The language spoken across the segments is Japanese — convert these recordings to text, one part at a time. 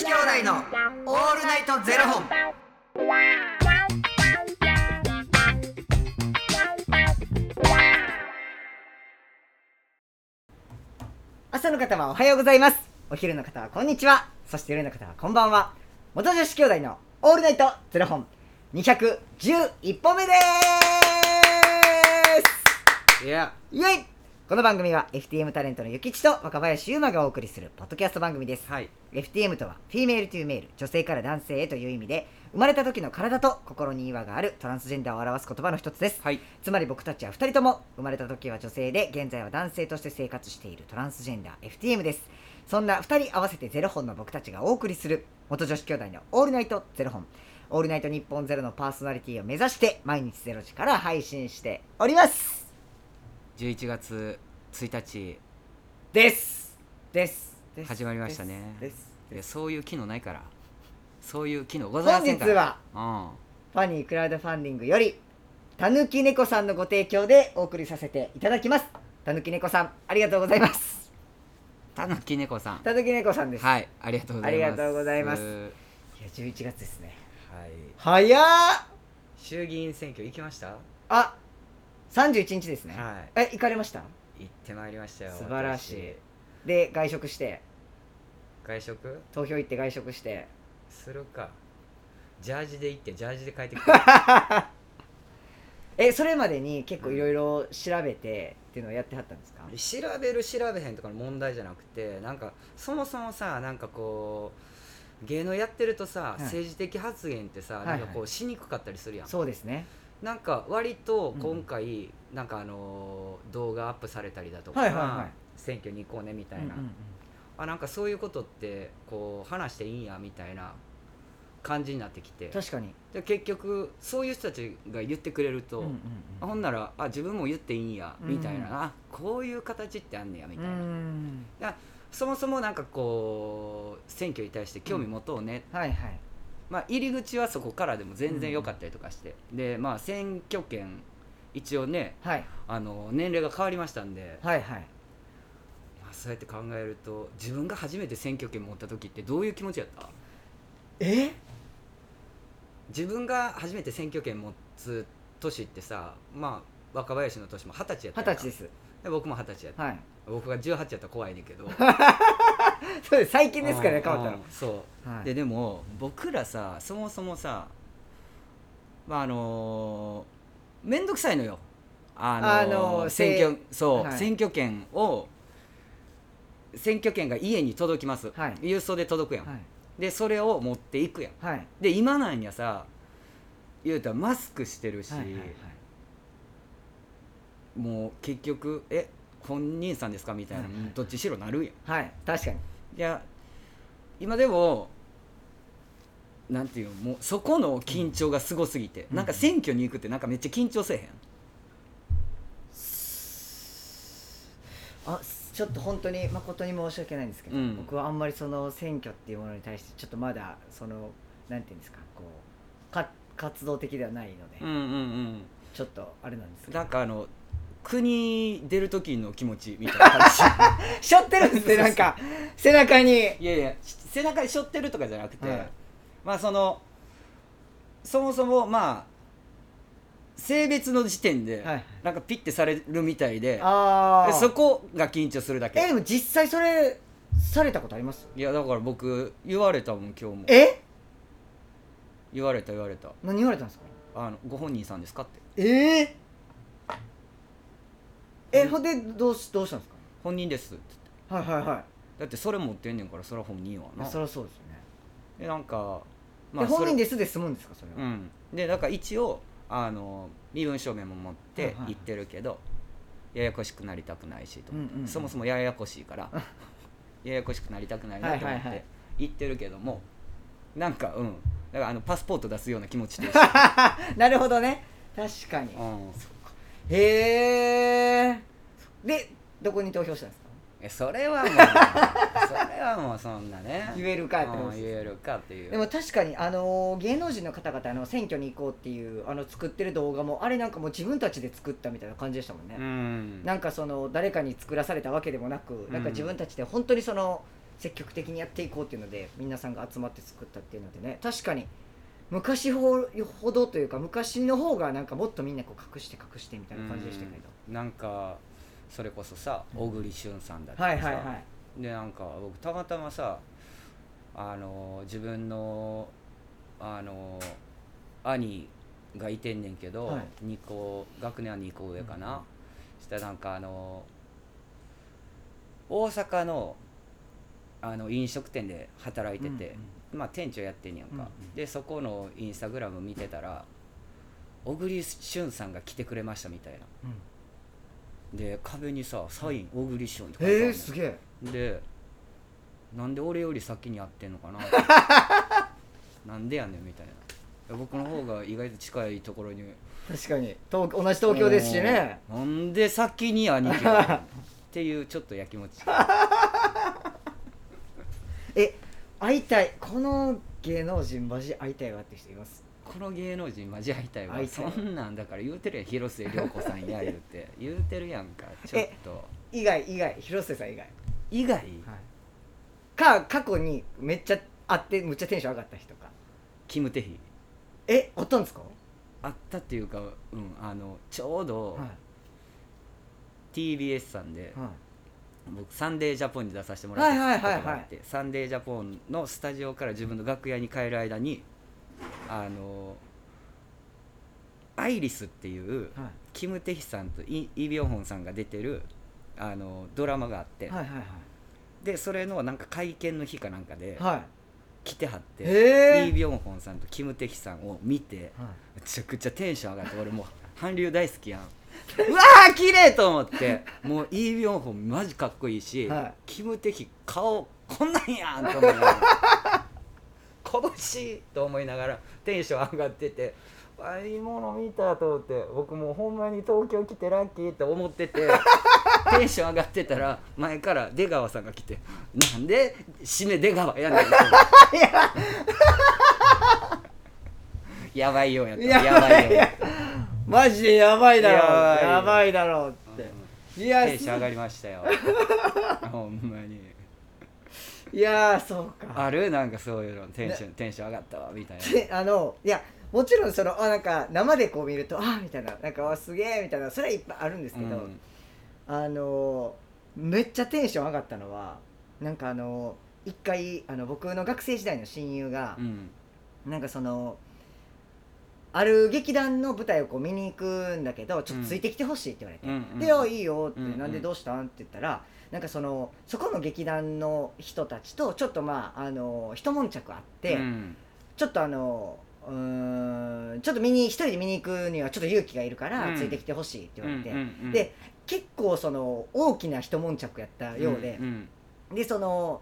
子兄弟のオールナイトゼロ本。朝の方はおはようございます。お昼の方はこんにちは。そして夜の方はこんばんは。元女子兄弟のオールナイトゼロ本。211本目でいや、すイエイこの番組は FTM タレントのゆきちと若林優馬がお送りするポッドキャスト番組です。はい。FTM とは Female to Male 女性から男性へという意味で生まれた時の体と心に違和があるトランスジェンダーを表す言葉の一つです。はい。つまり僕たちは2人とも生まれた時は女性で現在は男性として生活しているトランスジェンダー FTM です。そんな2人合わせてゼロ本の僕たちがお送りする元女子兄弟のオールナイトゼロ本。オールナイト日本ゼロのパーソナリティを目指して毎日ゼロ時から配信しております11月1日、ですですです始まりましたねですいやそういう機能ないから。そういう機能ございま本せんから。日はは。ファニークラウドファンディングよりたぬき猫さんのご提供でお送りさせていただきますたぬき猫さんありがとうございますうん。たぬき猫さん。たぬき猫さんです、はい。ありがとうございます。ありがとうございますはい。いや11月ですねはい、早っ衆議院選挙行きました？はあ31日ですね、い。え行かれました？行ってまいりましたよ素晴らしい。私。で外食して？外食？投票行って外食して？するか。ジャージで行ってジャージで帰ってくる。えそれまでに結構いろいろ調べてっていうのをやってはったんですか、調べる調べへんとかの問題じゃなくてなんかそもそもさなんかこう芸能やってるとさ、い。政治的発言ってさ、はいなんかこうしにくかったりするやん、そうですねなんか割と今回、なんかあのー動画アップされたりだとか、はいはいはい。選挙に行こうねみたいな、うんうんうん。あなんかそういうことってこう話していいんやみたいな感じになってきて。確かに、で結局そういう人たちが言ってくれると、うんうんあほんならあ自分も言っていいんやうんみたいな、あこういう形ってあんねやみたいな、うんそもそもなんかこう選挙に対して興味持とうね、はいはいまあ、入り口はそこからでも全然良かったりとかして、でまあ選挙権一応ねはい。あの年齢が変わりましたんで、はいはい。まあ、そうやって考えると自分が初めて選挙権持った時ってどういう気持ちやった？え？自分が初めて選挙権持つ年ってさまあ若林の年も二十歳やった二十歳です。で僕も二十歳やった。はい。僕が18やったら怖いねんけど そうです。最近ですからね変わったの。うんそう、はい。ででも僕らさそもそもさまああの面倒くさいのよ。あのあの選挙そう、はい。選挙権を選挙権が家に届きます、はい。郵送で届くやん、はい。でそれを持っていくやん。はい。で今なんやさ言うたらマスクしてるし、はいはいはい。もう結局え本人さんですか？みたいな、はいはい。どっちしろなるやん。はい確かに。いや今でもなんていうのもうそこの緊張がすごすぎて、うん。なんか選挙に行くってなんかめっちゃ緊張せえへん？あちょっと本当に誠に申し訳ないんですけど、うん。僕はあんまりその選挙っていうものに対してちょっとまだそのなんていうんですかこうか活動的ではないので、うんうんうん。ちょっとあれなんですけど。なんかあの国出る時の気持ちみたいな感しょ ってるんですねなんか背中に。じいやいやし背中に背負ってるとかじゃなくて、はいまあそのそもそもまあ性別の時点で、はい。なんかピッてされるみたいでそこが緊張するだけ。えでも実際それされたことあります？いやだから僕言われたもん今日も。え？言われた言われた。何言われたんですか？あのご本人さんですかって。えええほんでどうしどうしたんです本人です。って言ってかはいはいはい。だってそれ持ってんねんからそれは本人はいなやそりゃそうですよね、でなんかで本人でですで済むんですかそれは、うん。でだから一応あの身分証明も持ってはいはい行ってるけど、ややこしくなりたくないしと。思って、うんうんうん。そもそもややこしいから ややこしくなりたくないなと思っはいはいはい。て行ってるけどもなんかうん。だからあのパスポート出すような気持ちで なるほどね。確かに。うんへえでどこに投票したんですか？えそれはもう それはもうそんなね。言えるかってことうんです言えるかっていう。でも確かにあのー芸能人の方々あの選挙に行こうっていうあの作ってる動画もあれなんかもう自分たちで作ったみたいな感じでしたもんね、うん。なんかその誰かに作らされたわけでもなく、なんか自分たちで本当にその積極的にやっていこうっていうので皆さんが集まって作ったっていうのでね。確かに昔ほほどというか昔の方がなんかもっとみんなこう隠して隠してみたいな感じでしたけど、うん。なんかそれこそさ小栗旬さんだったりさ、はいはいはい。でなんか僕たまたまさあの自分のあの兄がいてんねんけど、はい。二個学年は2個上かな、したらなんかあの大阪のあの飲食店で働いてて、まあ店長やってんやんか、うんうん。でそこのインスタグラム見てたら小栗旬さんが来てくれましたみたいな。うん。で壁にさ「サイン小栗旬」って書いてあへるえすげえ。でなんで俺より先にやってんのかな？なんでやねんみたいな。僕の方が意外と近いところに。確かに。東同じ東京ですしね。うん。なんで先に兄貴がっていうちょっとやきもち。え 会いたい。この芸能人マジ会いたいわって人います。この芸能人マジ会いたいわ。会いたい。そんなんだから言うてるやん広末涼子さんや言うて。言うてるやんかちょっと。以外以外。広瀬さん以外、以外？か過去にめっちゃ会ってむっちゃテンション上がった人か。キム・テヒ。えあったんですか？あったっていうか、うん、あのちょうどはい。TBS さんで、はい僕サンデージャポンに出させてもらったはいはいはいはい。ことがあってサンデージャポンのスタジオから自分の楽屋に帰る間にあのアイリスっていうはい。キム・テヒさんとイ・イ・ビョンホンさんが出てるあのドラマがあって、はいはいでそれのなんか会見の日かなんかではい。はい来てはって、へえイ・ビョンホンさんとキム・テヒさんを見てめちゃくちゃテンション上がって俺もう韓流大好きやんうわー綺麗と思って。もうイ・ビョンホンマジかっこいいし、はい。キム・テヒ顔こんなんやんと思いながら。拳と思いながらテンション上がっててあいいもの見たと思って僕もうほんまに東京来てラッキーって思ってて テンション上がってたら前から出川さんが来て「なんで締め出川やねん」や。ばいよやった。や。やばいよマジでやばいだろやばいやばいだろって。いやテンション上がりましたよ。ほんまに。いやーそうか。ある？なんかそういうのテンションテンション上がったわみたいな。であのいやもちろんそのあなんか生でこう見るとあみたいな。なんかあすげえみたいな。それはいっぱいあるんですけど、うん。あのめっちゃテンション上がったのはなんかあの一回あの僕の学生時代の親友がう、ん。なんかそのある劇団の舞台をこう見に行くんだけどちょっとついてきてほしいって言われて、うんうんで「よいいよ」って、うんうん。なんでどうしたん?」って言ったらなんかそのそこの劇団の人たちとちょっとまああの一悶着あって、うん。ちょっとあのうーんちょっと見に一人で見に行くにはちょっと勇気がいるからうん。ついてきてほしいって言われて、うんうんうんで結構その大きな一悶着やったようでん、でその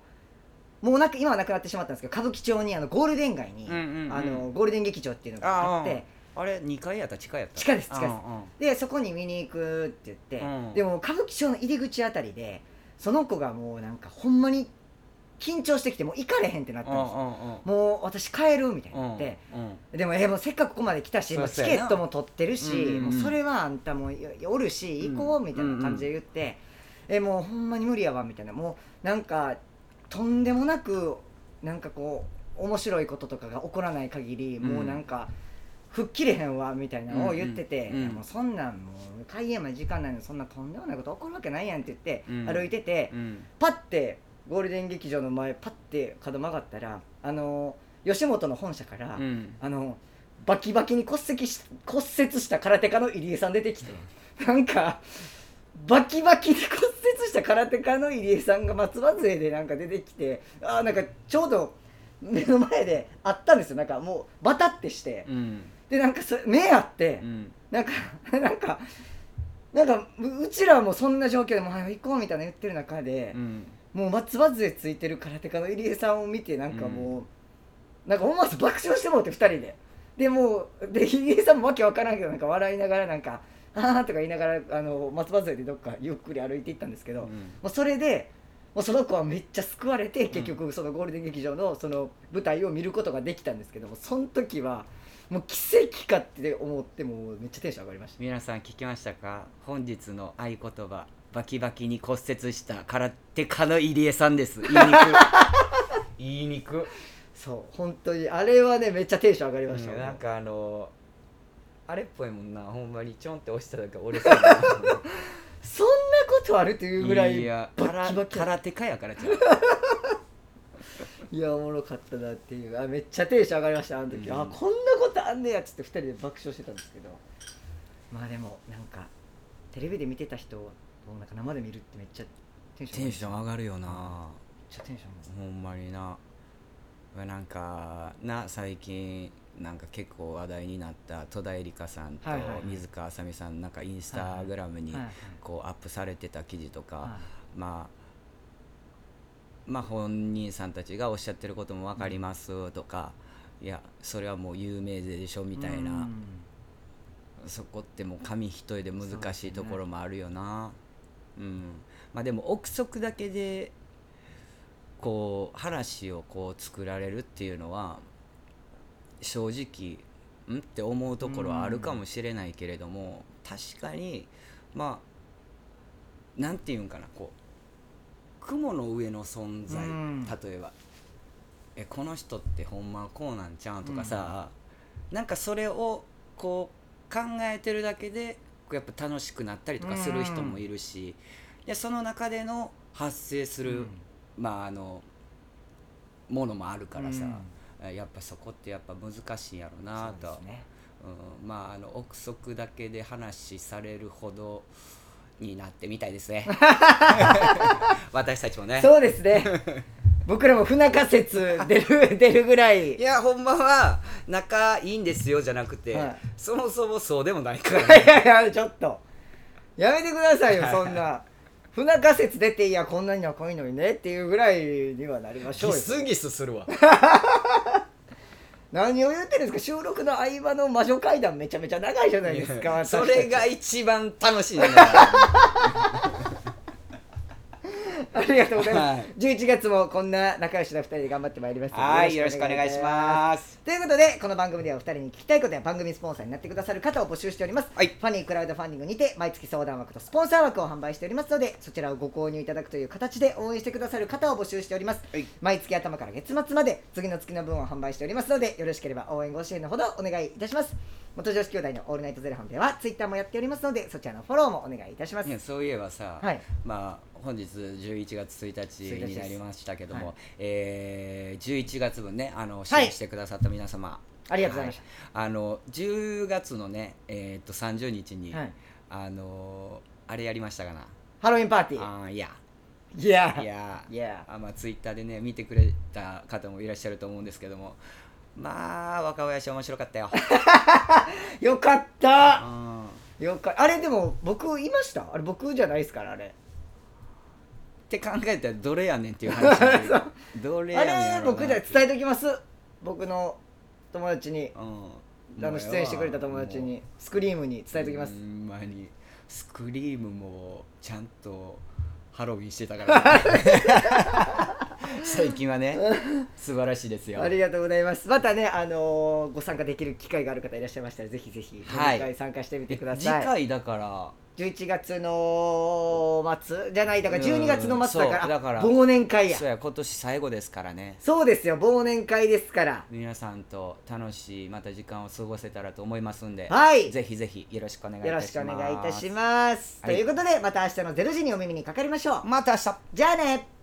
もうなく今はなくなってしまったんですけど歌舞伎町にあのゴールデン街に、あのゴールデン劇場っていうのがあってあれ2階やった？地下やった？地下です地下です。でそこに見に行くって言って、うんでも歌舞伎町の入り口あたりでその子がもうなんかほんまに緊張してきてもう行かれへんってなったんですよ、もう私帰るみたいになって、でもえもうせっかくここまで来たしチケットも取ってるし、もうそれはあんたもいおるし行こうみたいな感じで言って、えもうほんまに無理やわみたいな。もうなんかとんでもなくなんかこう面白いこととかが起こらない限り、もうなんか吹っ切れへんわみたいなのを言ってて、うんうんもうそんなんもう開演まで時間ないのにそんなとんでもないこと起こるわけないやんって言って、うん。歩いてて、うん。パッてゴールデン劇場の前パッて角曲がったらあの吉本の本社から、うん。あのバキバキに骨折し骨折した空手家の入江さん出てきてなんかバキバキに骨折した空手家の入江さんが松葉杖でなんか出てきてあーなんかちょうど目の前であったんですよ。なんかもうバタってして。うん。でなんかそ目あって。うん。なんか なんかなんかううちらはもうそんな状況でもう行こうみたいな言ってる中でう、ん。もう松葉杖ついてる空手家の入江さんを見てなんかもう、なんか思わず爆笑してもうて2人で。でもうで入江さんもわけわからんけどなんか笑いながらなんか「ああ」とか言いながらあの松葉杖でどっかゆっくり歩いていったんですけど、もうそれでもうその子はめっちゃ救われて結局そのゴールデン劇場のその舞台を見ることができたんですけどもその時はもう奇跡かって思ってもうめっちゃテンション上がりました。皆さん聞きましたか？本日の合言葉バキバキに骨折した空手家の入江さんです。言いにく 言いにくそう本当にあれはねめっちゃテンション上がりました。よ、なんかあのあれっぽいもんな。ほんまにちょんって押しただけ折れそうな。そんなことあるっていうぐらいいやバッキバキ空空手家やからちゃう いやおもろかったなっていう。あめっちゃテンション上がりましたあの時、うん。あこんなことあんねやっつって2人で爆笑してたんですけど。まあでもなんかテレビで見てた人をなんか生で見るってめっちゃテンション上がるよな。ちゃテンションほんまにななんかな最近なんか結構話題になった戸田恵梨香さんと水川あさみさんなんかインスタグラムにこうアップされてた記事とか、はまあまあ本人さんたちがおっしゃってることも分かりますとか、いやそれはもう有名でしょみたいな、うん。そこってもう紙一重で難しいところもあるよな。うん。まあでも憶測だけでこう話をこう作られるっていうのは正直ん？って思うところはあるかもしれないけれども、確かにまあなんていうんかなこう雲の上の存在、うん。例えばえこの人ってほんまはこうなんちゃうんとかさ、なんかそれをこう考えてるだけでやっぱ楽しくなったりとかする人もいるし、でその中での発生する、まああのものもあるからさ、やっぱそこってやっぱ難しいんやろなと、ね。うん、まああの憶測だけで話されるほどになってみたいですね。私たちもね。そうですね。僕らも不仲説出る 出るぐらい。いやほんまは仲いいんですよじゃなくて、はい。そもそもそうでもないから、いね、やいやちょっと。やめてくださいよはい。そんな不仲説出ていやこんなには濃いのにねっていうぐらいにはなりましょうよ。ギスギスするわ。何を言ってるんですか？収録の合間の魔女会談めちゃめちゃ長いじゃないですか。それが一番楽しいんだから ありがとうございます、はい。11月もこんな仲良しな2人で頑張ってまいりますはいよろしくお願いします。ということでこの番組では2人に聞きたいことや番組スポンサーになってくださる方を募集しております、はい。ファニークラウドファンディングにて毎月相談枠とスポンサー枠を販売しておりますのでそちらをご購入いただくという形で応援してくださる方を募集しております、はい。毎月頭から月末まで次の月の分を販売しておりますのでよろしければ応援ご支援のほどお願いいたします。元女子兄弟のオールナイトゼロ本ではツイッターもやっておりますのでそちらのフォローもお願いいたします。いやそういえばさ、はい。まあ本日11月1日になりましたけども、はい。えー11月分ねあの支はい。援してくださった皆様、ありがとうございましはい。あの10月のねえーっと30日に、はい。あのあれやりましたかな？ハロウィンパーティー。あーいや。いや。いや。いや。あまあツイッターでね見てくれた方もいらっしゃると思うんですけども。まあ若林面白かったよ。よかった。うん。よかあれでも僕いました？あれ僕じゃないですからあれって考えたらどれやねんっていう話ど どれやあねん僕じゃ伝えておきます。僕の友達に。うん。あの出演してくれた友達に。スクリームに伝えておきます。ほんまに。スクリームもちゃんとハロウィンしてたから、最近はね素晴らしいですよ。ありがとうございます。またねあのーご参加できる機会がある方いらっしゃいましたらぜひぜひはい。飲み会参加してみてくだ次さい、回だから。11月の末じゃないだから12月の末だから,、うんそうだから忘年会や。そうや今年最後ですからね。そうですよ忘年会ですから。皆さんと楽しいまた時間を過ごせたらと思いますんで、はい。ぜひぜひよろしくお願いいよろたします。しくお願いいたします、はい。ということでまた明日の0時にお耳にかかりましょう。また明日。じゃあね